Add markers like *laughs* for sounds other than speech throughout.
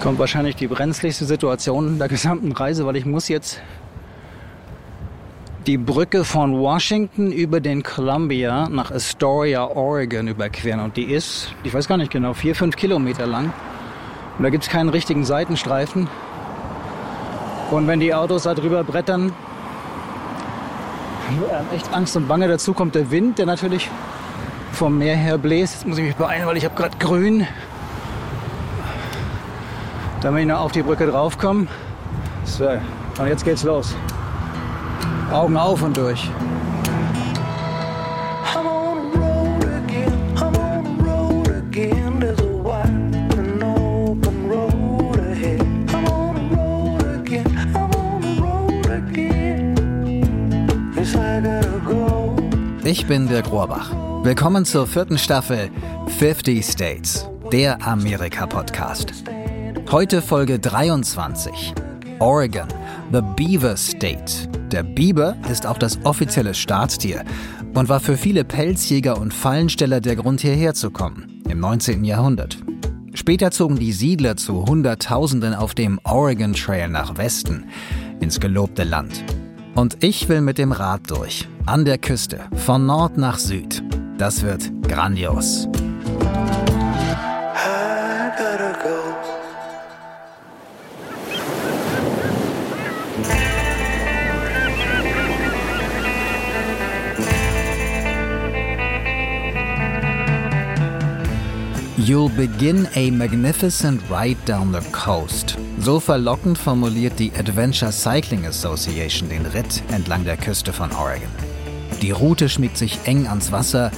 kommt wahrscheinlich die brenzligste Situation der gesamten Reise, weil ich muss jetzt die Brücke von Washington über den Columbia nach Astoria, Oregon überqueren. Und die ist, ich weiß gar nicht genau, vier, fünf Kilometer lang. Und da gibt es keinen richtigen Seitenstreifen. Und wenn die Autos da drüber brettern, echt Angst und Bange. Dazu kommt der Wind, der natürlich vom Meer her bläst. Jetzt muss ich mich beeilen, weil ich habe gerade grün. Damit ich noch auf die Brücke draufkomme. So, und jetzt geht's los. Augen auf und durch. Ich bin Dirk Rohrbach. Willkommen zur vierten Staffel 50 States, der Amerika-Podcast. Heute Folge 23. Oregon, the Beaver State. Der Biber ist auch das offizielle Staatstier und war für viele Pelzjäger und Fallensteller der Grund hierher zu kommen, im 19. Jahrhundert. Später zogen die Siedler zu Hunderttausenden auf dem Oregon Trail nach Westen, ins gelobte Land. Und ich will mit dem Rad durch, an der Küste, von Nord nach Süd. Das wird grandios. You'll begin a magnificent ride down the coast. So verlockend formuliert die Adventure Cycling Association den Ritt entlang der Küste von Oregon. Die Route schmiegt sich eng ans Wasser,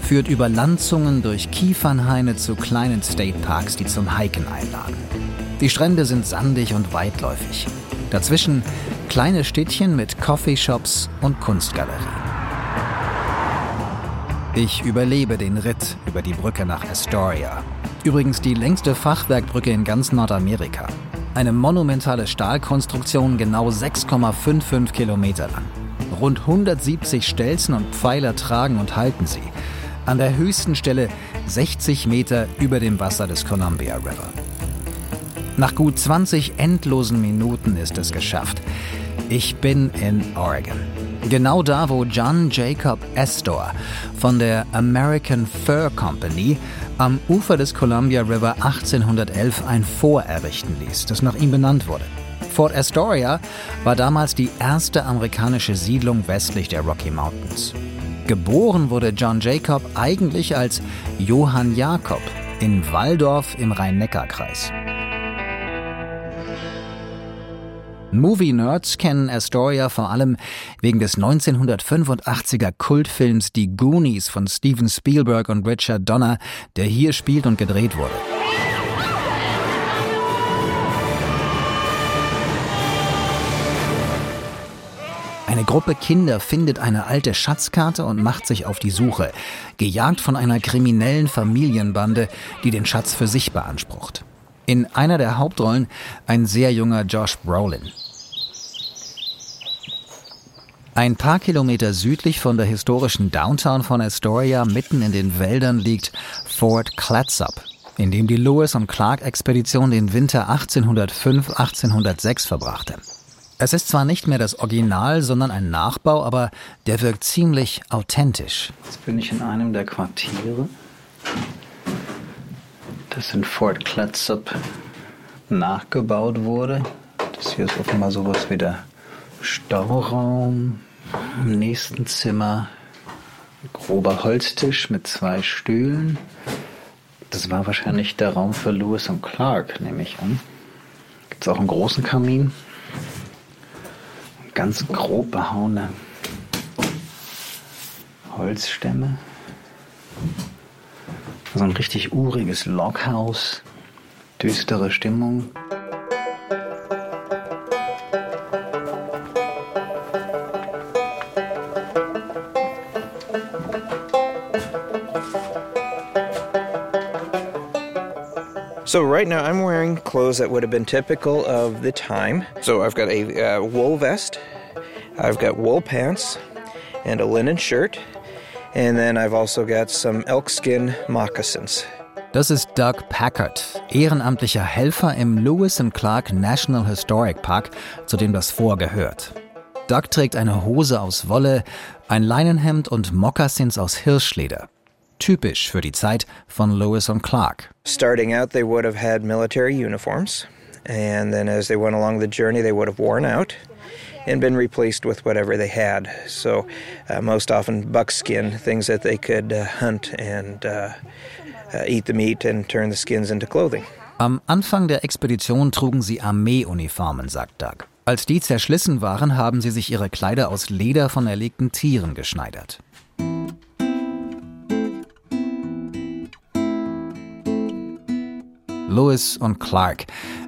führt über Landzungen durch Kiefernhaine zu kleinen Stateparks, die zum Hiken einladen. Die Strände sind sandig und weitläufig. Dazwischen kleine Städtchen mit Coffeeshops und Kunstgalerien. Ich überlebe den Ritt über die Brücke nach Astoria. Übrigens die längste Fachwerkbrücke in ganz Nordamerika. Eine monumentale Stahlkonstruktion genau 6,55 Kilometer lang. Rund 170 Stelzen und Pfeiler tragen und halten sie. An der höchsten Stelle 60 Meter über dem Wasser des Columbia River. Nach gut 20 endlosen Minuten ist es geschafft. Ich bin in Oregon. Genau da, wo John Jacob Astor von der American Fur Company am Ufer des Columbia River 1811 ein Fort errichten ließ, das nach ihm benannt wurde. Fort Astoria war damals die erste amerikanische Siedlung westlich der Rocky Mountains. Geboren wurde John Jacob eigentlich als Johann Jakob in Walldorf im Rhein-Neckar-Kreis. Movie-Nerds kennen Astoria vor allem wegen des 1985er Kultfilms Die Goonies von Steven Spielberg und Richard Donner, der hier spielt und gedreht wurde. Eine Gruppe Kinder findet eine alte Schatzkarte und macht sich auf die Suche, gejagt von einer kriminellen Familienbande, die den Schatz für sich beansprucht. In einer der Hauptrollen ein sehr junger Josh Brolin. Ein paar Kilometer südlich von der historischen Downtown von Astoria, mitten in den Wäldern, liegt Fort Clatsop, in dem die Lewis und Clark Expedition den Winter 1805-1806 verbrachte. Es ist zwar nicht mehr das Original, sondern ein Nachbau, aber der wirkt ziemlich authentisch. Jetzt bin ich in einem der Quartiere. Das in Fort Clatsop nachgebaut wurde. Das hier ist offenbar sowas wie der Stauraum, im nächsten Zimmer grober Holztisch mit zwei Stühlen. Das war wahrscheinlich der Raum für Lewis und Clark, nehme ich an. Gibt es auch einen großen Kamin. Ganz grob behauene Holzstämme. So ein richtig uriges Loghaus. Düstere Stimmung. So right now I'm wearing clothes that would have been typical of the time. So I've got a uh, wool vest, I've got wool pants, and a linen shirt, and then I've also got some elk skin moccasins. Das ist Doug Packard, ehrenamtlicher Helfer im Lewis and Clark National Historic Park, zu dem das Fort gehört. Doug trägt eine Hose aus Wolle, ein Leinenhemd und Moccasins aus Hirschleder. Typisch für die Zeit von Lewis und Clark. Starting out, they would have had military uniforms, and then as they went along the journey, they would have worn out and been replaced with whatever they had. So, uh, most often buckskin, things that they could uh, hunt and uh, uh, eat the meat and turn the skins into clothing. Am Anfang der Expedition trugen sie Armeeuniformen, sagt Doug. Als die zerschlissen waren, haben sie sich ihre Kleider aus Leder von erlegten Tieren geschneidert. Lewis und Clark.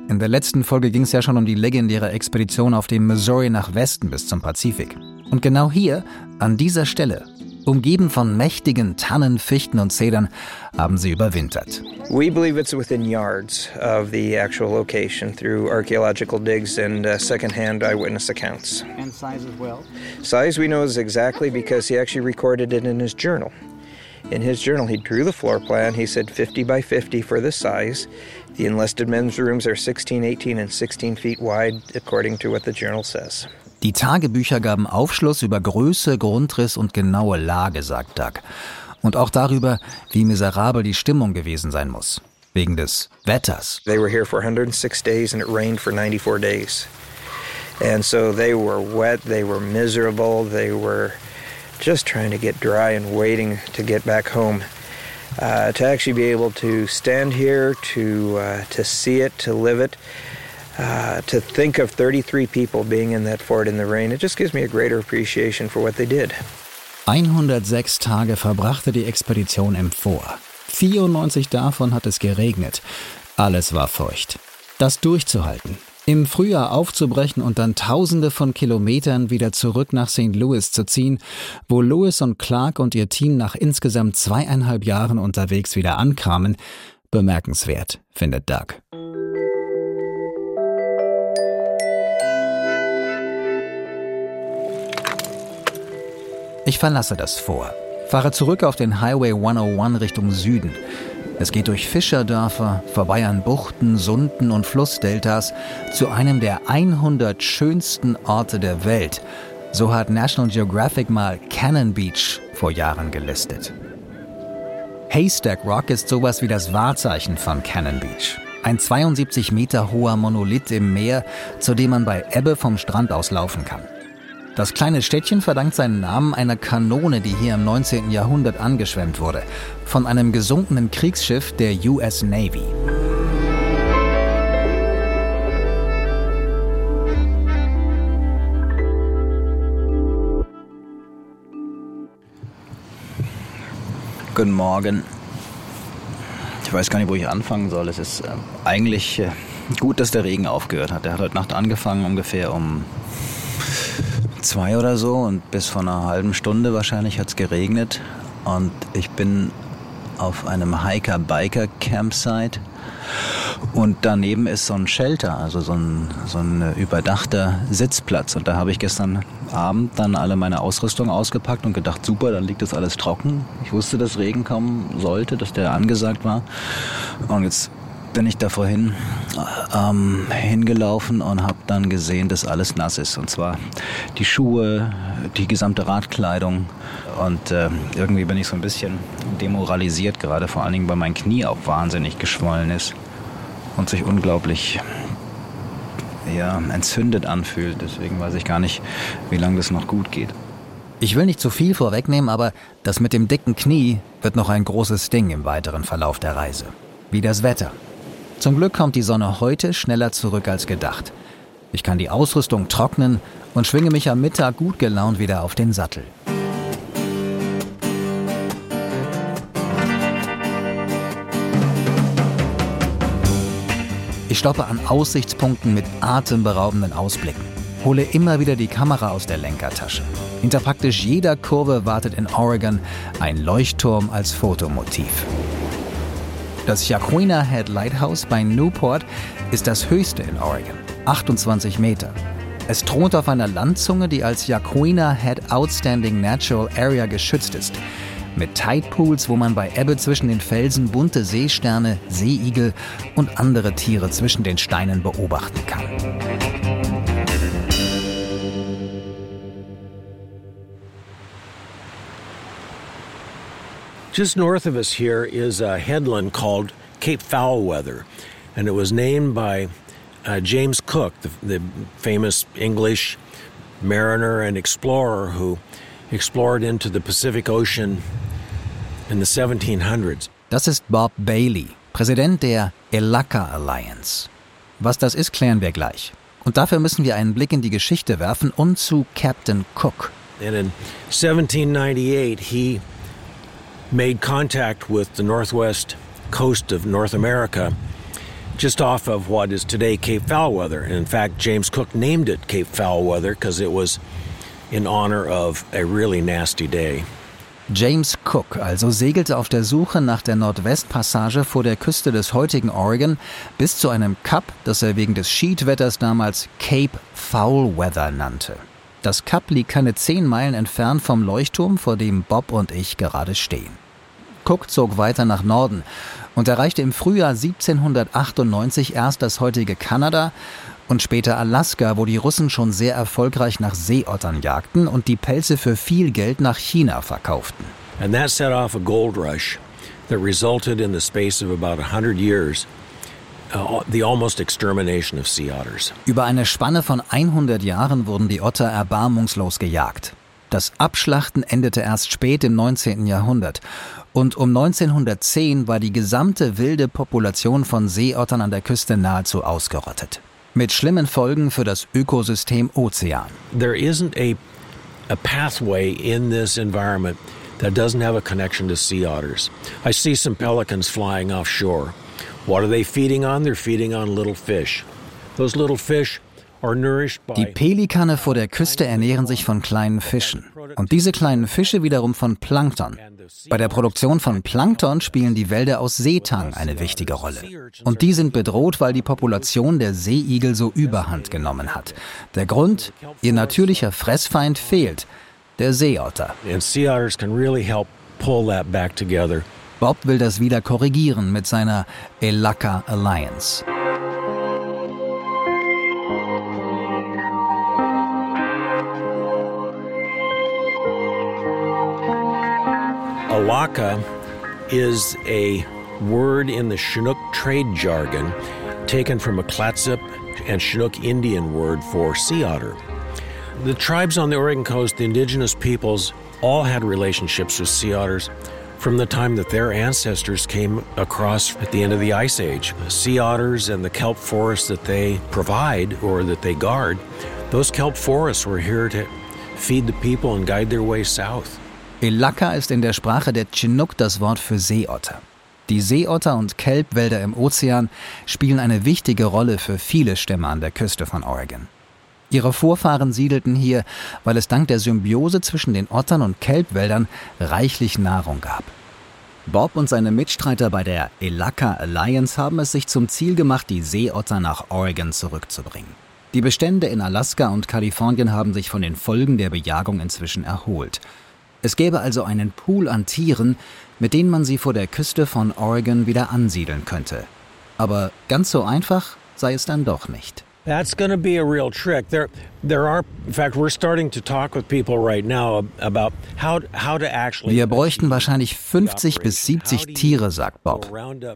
In der letzten Folge ging es ja schon um die legendäre Expedition auf dem Missouri nach Westen bis zum Pazifik. Und genau hier, an dieser Stelle, Umgeben von mächtigen Tannen, Fichten und Zedern haben sie überwintert. We believe it's within yards of the actual location through archaeological digs and uh, secondhand eyewitness accounts. And size as well? Size we know is exactly because he actually recorded it in his journal. In his journal, he drew the floor plan. He said 50 by 50 for the size. The enlisted men's rooms are 16, 18, and 16 feet wide, according to what the journal says. Die Tagebücher gaben Aufschluss über Größe, Grundriss und genaue Lage, sagt Doug. Und auch darüber, wie miserabel die Stimmung gewesen sein muss. Wegen des Wetters. They were here for 106 days and it rained for 94 days. And so they were wet, they were miserable, they were just trying to get dry and waiting to get back home. Uh, to actually be able to stand here, to, uh, to see it, to live it, Uh, to think of 33 people being in that fort in the rain, it just gives me a greater appreciation for what they did. 106 Tage verbrachte die Expedition im Fort. 94 davon hat es geregnet. Alles war feucht. Das durchzuhalten, im Frühjahr aufzubrechen und dann Tausende von Kilometern wieder zurück nach St. Louis zu ziehen, wo Lewis und Clark und ihr Team nach insgesamt zweieinhalb Jahren unterwegs wieder ankamen, bemerkenswert, findet Doug. Ich verlasse das Fort, fahre zurück auf den Highway 101 Richtung Süden. Es geht durch Fischerdörfer, vorbei an Buchten, Sunden und Flussdeltas zu einem der 100 schönsten Orte der Welt. So hat National Geographic mal Cannon Beach vor Jahren gelistet. Haystack Rock ist sowas wie das Wahrzeichen von Cannon Beach. Ein 72 Meter hoher Monolith im Meer, zu dem man bei Ebbe vom Strand aus laufen kann. Das kleine Städtchen verdankt seinen Namen einer Kanone, die hier im 19. Jahrhundert angeschwemmt wurde, von einem gesunkenen Kriegsschiff der US Navy. Guten Morgen. Ich weiß gar nicht, wo ich anfangen soll. Es ist äh, eigentlich äh, gut, dass der Regen aufgehört hat. Der hat heute Nacht angefangen, ungefähr um zwei oder so und bis vor einer halben Stunde wahrscheinlich hat es geregnet und ich bin auf einem Hiker-Biker-Campsite und daneben ist so ein Shelter, also so ein, so ein überdachter Sitzplatz. Und da habe ich gestern Abend dann alle meine Ausrüstung ausgepackt und gedacht, super, dann liegt das alles trocken. Ich wusste, dass Regen kommen sollte, dass der angesagt war. Und jetzt bin ich da vorhin ähm, hingelaufen und habe dann gesehen, dass alles nass ist. Und zwar die Schuhe, die gesamte Radkleidung. Und äh, irgendwie bin ich so ein bisschen demoralisiert, gerade vor allen Dingen, weil mein Knie auch wahnsinnig geschwollen ist und sich unglaublich ja, entzündet anfühlt. Deswegen weiß ich gar nicht, wie lange das noch gut geht. Ich will nicht zu viel vorwegnehmen, aber das mit dem dicken Knie wird noch ein großes Ding im weiteren Verlauf der Reise. Wie das Wetter. Zum Glück kommt die Sonne heute schneller zurück als gedacht. Ich kann die Ausrüstung trocknen und schwinge mich am Mittag gut gelaunt wieder auf den Sattel. Ich stoppe an Aussichtspunkten mit atemberaubenden Ausblicken, hole immer wieder die Kamera aus der Lenkertasche. Hinter praktisch jeder Kurve wartet in Oregon ein Leuchtturm als Fotomotiv. Das Yaquina Head Lighthouse bei Newport ist das höchste in Oregon, 28 Meter. Es thront auf einer Landzunge, die als Yaquina Head Outstanding Natural Area geschützt ist. Mit Tidepools, wo man bei Ebbe zwischen den Felsen bunte Seesterne, Seeigel und andere Tiere zwischen den Steinen beobachten kann. Just north of us here is a headland called Cape Foulweather, and it was named by uh, James Cook, the, the famous English mariner and explorer who explored into the Pacific Ocean in the 1700s. Das ist Bob Bailey, Präsident der Elaka Alliance. Was das ist, klären wir gleich. Und dafür müssen wir einen Blick in die Geschichte werfen und zu Captain Cook. And in 1798, he made contact with the northwest coast of North America, just off of what is today Cape Foulweather. And in fact, James Cook named it Cape Foulweather because it was in honor of a really nasty day. James Cook also segelte auf der Suche nach der Nordwestpassage vor der Küste des heutigen Oregon bis zu einem Kap, das er wegen des Schiedwetters damals Cape Foulweather nannte. Das Kap liegt keine zehn Meilen entfernt vom Leuchtturm, vor dem Bob und ich gerade stehen. Cook zog weiter nach Norden und erreichte im Frühjahr 1798 erst das heutige Kanada und später Alaska, wo die Russen schon sehr erfolgreich nach Seeottern jagten und die Pelze für viel Geld nach China verkauften. And that set off a gold rush that resulted in the space of about 100 years uh. Über eine Spanne von 100 Jahren wurden die Otter erbarmungslos gejagt. Das Abschlachten endete erst spät im 19. Jahrhundert und um 1910 war die gesamte wilde Population von Seeottern an der Küste nahezu ausgerottet. Mit schlimmen Folgen für das Ökosystem Ozean. There isn't a, a pathway in this environment that doesn't have a connection to sea otters. I see some pelicans flying offshore. What are they feeding on? They're feeding on little fish. Those little fish die Pelikane vor der Küste ernähren sich von kleinen Fischen und diese kleinen Fische wiederum von Plankton. Bei der Produktion von Plankton spielen die Wälder aus Seetang eine wichtige Rolle. Und die sind bedroht, weil die Population der Seeigel so überhand genommen hat. Der Grund, ihr natürlicher Fressfeind fehlt, der Seeotter. Bob will das wieder korrigieren mit seiner Elaka Alliance. Alaka is a word in the Chinook trade jargon taken from a Clatsop and Chinook Indian word for sea otter. The tribes on the Oregon coast, the indigenous peoples, all had relationships with sea otters from the time that their ancestors came across at the end of the Ice Age. Sea otters and the kelp forests that they provide or that they guard, those kelp forests were here to feed the people and guide their way south. Elaka ist in der Sprache der Chinook das Wort für Seeotter. Die Seeotter und Kelbwälder im Ozean spielen eine wichtige Rolle für viele Stämme an der Küste von Oregon. Ihre Vorfahren siedelten hier, weil es dank der Symbiose zwischen den Ottern und Kelbwäldern reichlich Nahrung gab. Bob und seine Mitstreiter bei der Elaka Alliance haben es sich zum Ziel gemacht, die Seeotter nach Oregon zurückzubringen. Die Bestände in Alaska und Kalifornien haben sich von den Folgen der Bejagung inzwischen erholt. Es gäbe also einen Pool an Tieren, mit denen man sie vor der Küste von Oregon wieder ansiedeln könnte. Aber ganz so einfach sei es dann doch nicht. That's going to be a real trick. There, there are, in fact, we're starting to talk with people right now about how, how to actually. Wir bräuchten wahrscheinlich 50 bis 70 Tiere, sagt Bob.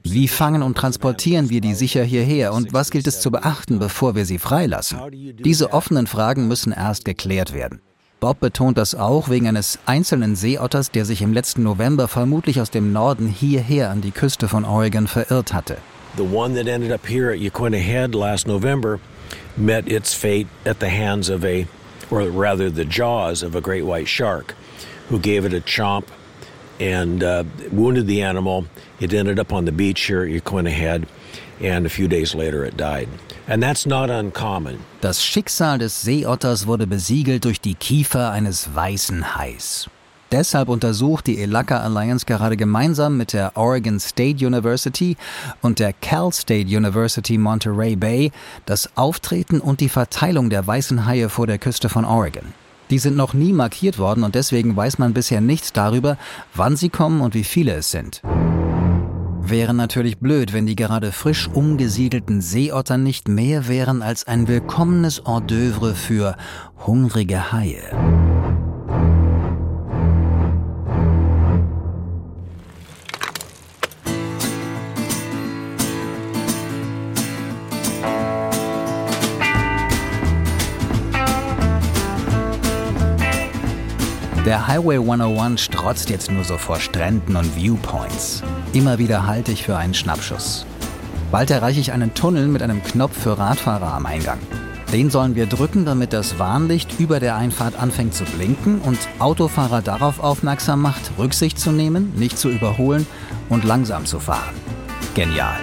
Wie fangen und transportieren wir die sicher hierher und was gilt es zu beachten, bevor wir sie freilassen? Diese offenen Fragen müssen erst geklärt werden. Bob betont das auch wegen eines einzelnen Seeotters, der sich im letzten November vermutlich aus dem Norden hierher an die Küste von Oregon verirrt hatte. The one that ended up here at Yaquina Head last November met its fate at the hands of a, or rather the jaws of a great white shark, who gave it a chomp and uh, wounded the animal. It ended up on the beach here at Yaquina Head, and a few days later it died. And that's not uncommon. Das Schicksal des Seeotters wurde besiegelt durch die Kiefer eines weißen Hais. Deshalb untersucht die Elaka Alliance gerade gemeinsam mit der Oregon State University und der Cal State University Monterey Bay das Auftreten und die Verteilung der weißen Haie vor der Küste von Oregon. Die sind noch nie markiert worden und deswegen weiß man bisher nichts darüber, wann sie kommen und wie viele es sind. Wäre natürlich blöd, wenn die gerade frisch umgesiedelten Seeotter nicht mehr wären als ein willkommenes Hors d'oeuvre für hungrige Haie. Der Highway 101 strotzt jetzt nur so vor Stränden und Viewpoints. Immer wieder halte ich für einen Schnappschuss. Bald erreiche ich einen Tunnel mit einem Knopf für Radfahrer am Eingang. Den sollen wir drücken, damit das Warnlicht über der Einfahrt anfängt zu blinken und Autofahrer darauf aufmerksam macht, Rücksicht zu nehmen, nicht zu überholen und langsam zu fahren. Genial.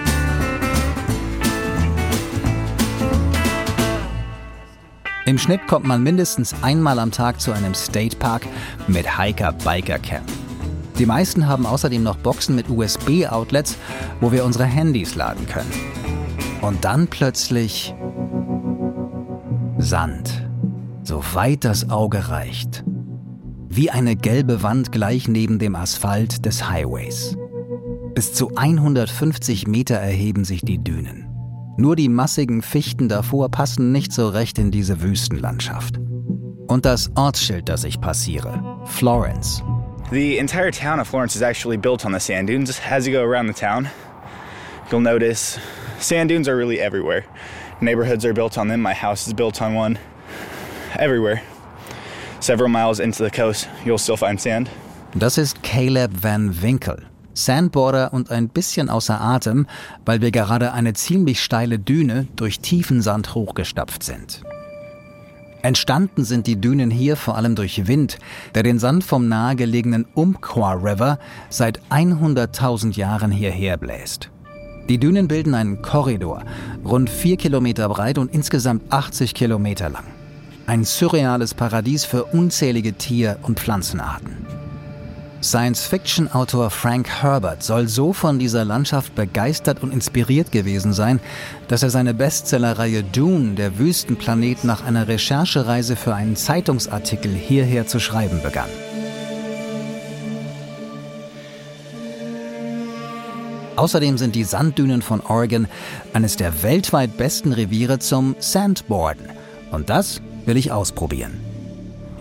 Im Schnitt kommt man mindestens einmal am Tag zu einem State Park mit Hiker-Biker-Camp. Die meisten haben außerdem noch Boxen mit USB-Outlets, wo wir unsere Handys laden können. Und dann plötzlich Sand, so weit das Auge reicht. Wie eine gelbe Wand gleich neben dem Asphalt des Highways. Bis zu 150 Meter erheben sich die Dünen. Nur die massigen Fichten davor passen nicht so recht in diese Wüstenlandschaft. Und das Ortsschild, das ich passiere, Florence. The entire town of Florence is actually built on the sand dunes. As you go around the town, you'll notice sand dunes are really everywhere. Neighborhoods are built on them. My house is built on one. Everywhere. Several miles into the coast, you'll still find sand. Das ist Caleb Van Winkle. Sandboarder und ein bisschen außer Atem, weil wir gerade eine ziemlich steile Düne durch tiefen Sand hochgestapft sind. Entstanden sind die Dünen hier vor allem durch Wind, der den Sand vom nahegelegenen Umpqua River seit 100.000 Jahren hierher bläst. Die Dünen bilden einen Korridor, rund vier Kilometer breit und insgesamt 80 Kilometer lang. Ein surreales Paradies für unzählige Tier- und Pflanzenarten. Science-Fiction-Autor Frank Herbert soll so von dieser Landschaft begeistert und inspiriert gewesen sein, dass er seine Bestsellerreihe Dune, der Wüstenplanet, nach einer Recherchereise für einen Zeitungsartikel hierher zu schreiben begann. Außerdem sind die Sanddünen von Oregon eines der weltweit besten Reviere zum Sandboarden. Und das will ich ausprobieren.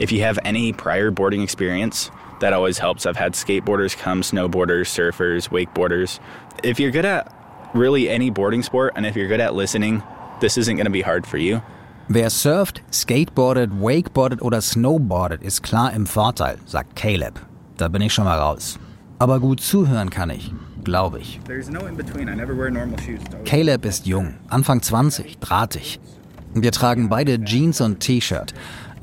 If you have any prior boarding experience, that always helps. I've had skateboarders come, snowboarders, surfers, wakeboarders. If you're good at really any boarding sport and if you're good at listening, this isn't going to be hard for you. Wer surft, skateboardet, wakeboardet oder snowboardet, ist klar im Vorteil, sagt Caleb. Da bin ich schon mal raus. Aber gut zuhören kann ich, glaube ich. Caleb ist jung, Anfang 20, drahtig. Wir tragen beide Jeans und T-Shirt.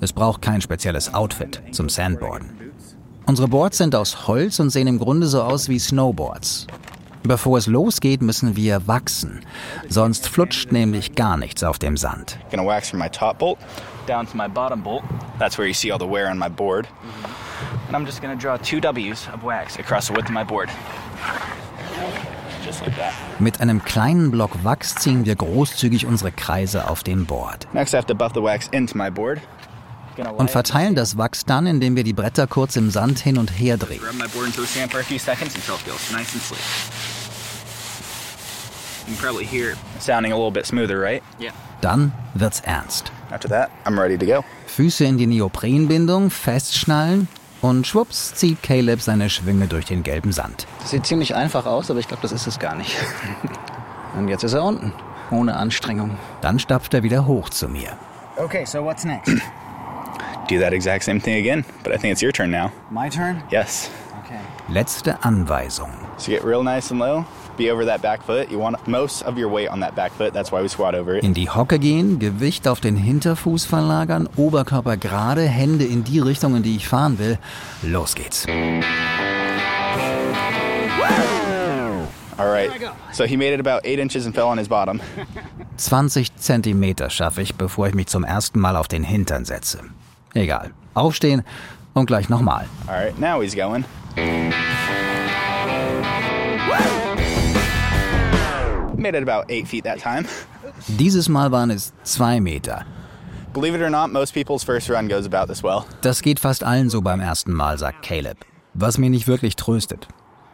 Es braucht kein spezielles Outfit zum Sandboarden. Unsere Boards sind aus Holz und sehen im Grunde so aus wie Snowboards. Bevor es losgeht, müssen wir wachsen. Sonst flutscht nämlich gar nichts auf dem Sand. Gonna wax from my top bolt down to my bottom bolt. That's where you see all the wear on my board. And I'm just gonna draw two W's of wax across the width of my board. Just like that. Mit einem kleinen Block Wachs ziehen wir großzügig unsere Kreise auf dem Board. Next, I have to buff the wax into my board. Und verteilen das Wachs dann, indem wir die Bretter kurz im Sand hin und her drehen. Dann wird's ernst. After that, I'm ready to go. Füße in die Neoprenbindung, festschnallen und schwupps zieht Caleb seine Schwünge durch den gelben Sand. Das sieht ziemlich einfach aus, aber ich glaube, das ist es gar nicht. *laughs* Und jetzt ist er unten, ohne Anstrengung. Dann stapft er wieder hoch zu mir. Okay, so what's next? Do that exact same thing again, but I think it's your turn now. My turn? Yes. Okay. Letzte Anweisung. So get real nice and low. Be over that back foot. You want most of your weight on that back foot. That's why we squat over it. In die Hocke gehen, Gewicht auf den Hinterfuß verlagern, Oberkörper gerade, Hände in die Richtung, in die ich fahren will. Los geht's. All right. So he made it about eight inches and fell on his bottom. 20 Zentimeter schaffe ich, bevor ich mich zum ersten Mal auf den Hintern setze. Egal. Aufstehen und gleich nochmal. All right. Now he's going. Made it about eight feet that time. Dieses Mal waren es zwei Meter. Believe it or not, most people's first run goes about this well. Das geht fast allen so beim ersten Mal, sagt Caleb. Was mich nicht wirklich tröstet.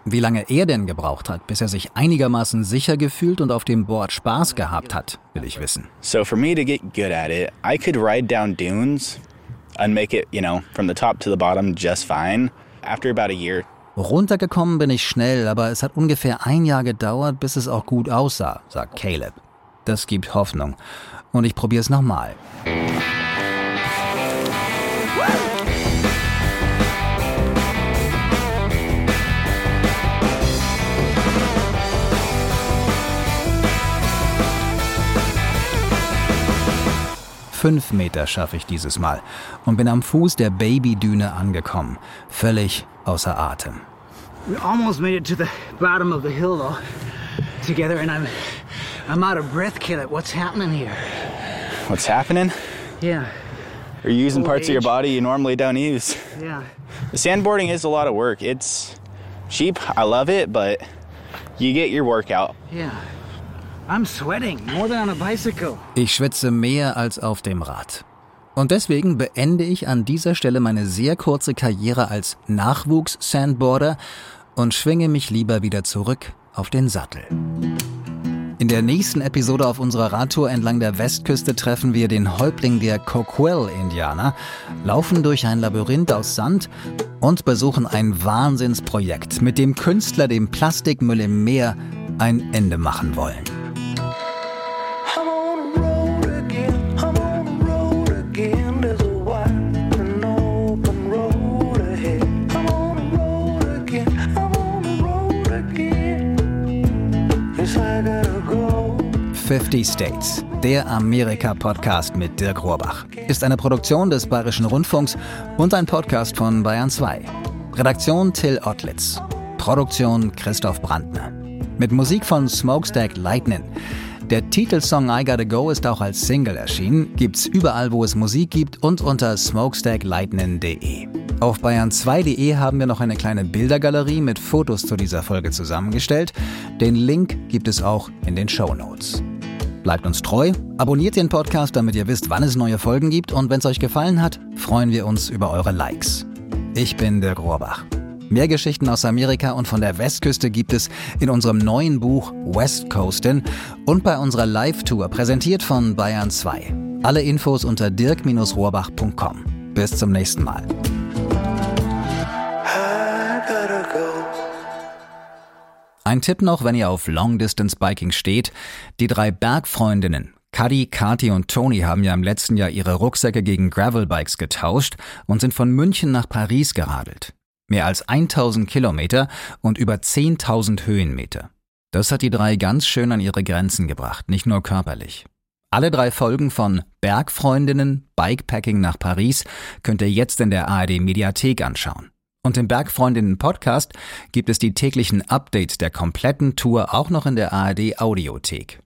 Wie lange er denn gebraucht hat, bis er sich einigermaßen sicher gefühlt und auf dem Board Spaß gehabt hat, will ich wissen. So for me to get good at it, I could ride down dunes and make it, you know, from the top to the bottom just fine. After about a year, Runtergekommen bin ich schnell, aber es hat ungefähr ein Jahr gedauert, bis es auch gut aussah, sagt Caleb. Das gibt Hoffnung. Und ich probiere es nochmal. Fünf Meter schaffe ich dieses Mal und bin am Fuß der Babydüne angekommen, völlig außer Atem. We almost made it to the bottom of the hill, though, together, and I'm, I'm out of breath, Caleb. What's happening here? what's happening? Yeah, Are you using Old parts of your body you normally don't use? yeah. The sandboarding is a lot of work. It's cheap. I love it, but you get your workout. Yeah. I'm sweating more than on a bicycle. Ich schwitze mehr als auf dem Rad. Und deswegen beende ich an dieser Stelle meine sehr kurze Karriere als Nachwuchs-Sandboarder und schwinge mich lieber wieder zurück auf den Sattel. In der nächsten Episode auf unserer Radtour entlang der Westküste treffen wir den Häuptling der Coquille-Indianer, laufen durch ein Labyrinth aus Sand und besuchen ein Wahnsinnsprojekt, mit dem Künstler dem Plastikmüll im Meer ein Ende machen wollen. 50 States, der Amerika-Podcast mit Dirk Rohrbach, ist eine Produktion des Bayerischen Rundfunks und ein Podcast von Bayern 2. Redaktion Till Ottlitz. Produktion Christoph Brandner. Mit Musik von Smokestack Lightning. Der Titelsong I Gotta Go ist auch als Single erschienen, gibt's überall, wo es Musik gibt und unter smokestacklightning.de. Auf bayern2.de haben wir noch eine kleine Bildergalerie mit Fotos zu dieser Folge zusammengestellt. Den Link gibt es auch in den Show Notes. Bleibt uns treu, abonniert den Podcast, damit ihr wisst, wann es neue Folgen gibt und wenn es euch gefallen hat, freuen wir uns über eure Likes. Ich bin Dirk Rohrbach. Mehr Geschichten aus Amerika und von der Westküste gibt es in unserem neuen Buch West Coastin und bei unserer Live-Tour, präsentiert von Bayern 2. Alle Infos unter dirk-rohrbach.com. Bis zum nächsten Mal. Ein Tipp noch, wenn ihr auf Long Distance Biking steht. Die drei Bergfreundinnen, Cuddy, Kati und Tony haben ja im letzten Jahr ihre Rucksäcke gegen Gravelbikes getauscht und sind von München nach Paris geradelt. Mehr als 1000 Kilometer und über 10.000 Höhenmeter. Das hat die drei ganz schön an ihre Grenzen gebracht, nicht nur körperlich. Alle drei Folgen von Bergfreundinnen Bikepacking nach Paris könnt ihr jetzt in der ARD Mediathek anschauen. Und im Bergfreundinnen Podcast gibt es die täglichen Updates der kompletten Tour auch noch in der ARD Audiothek.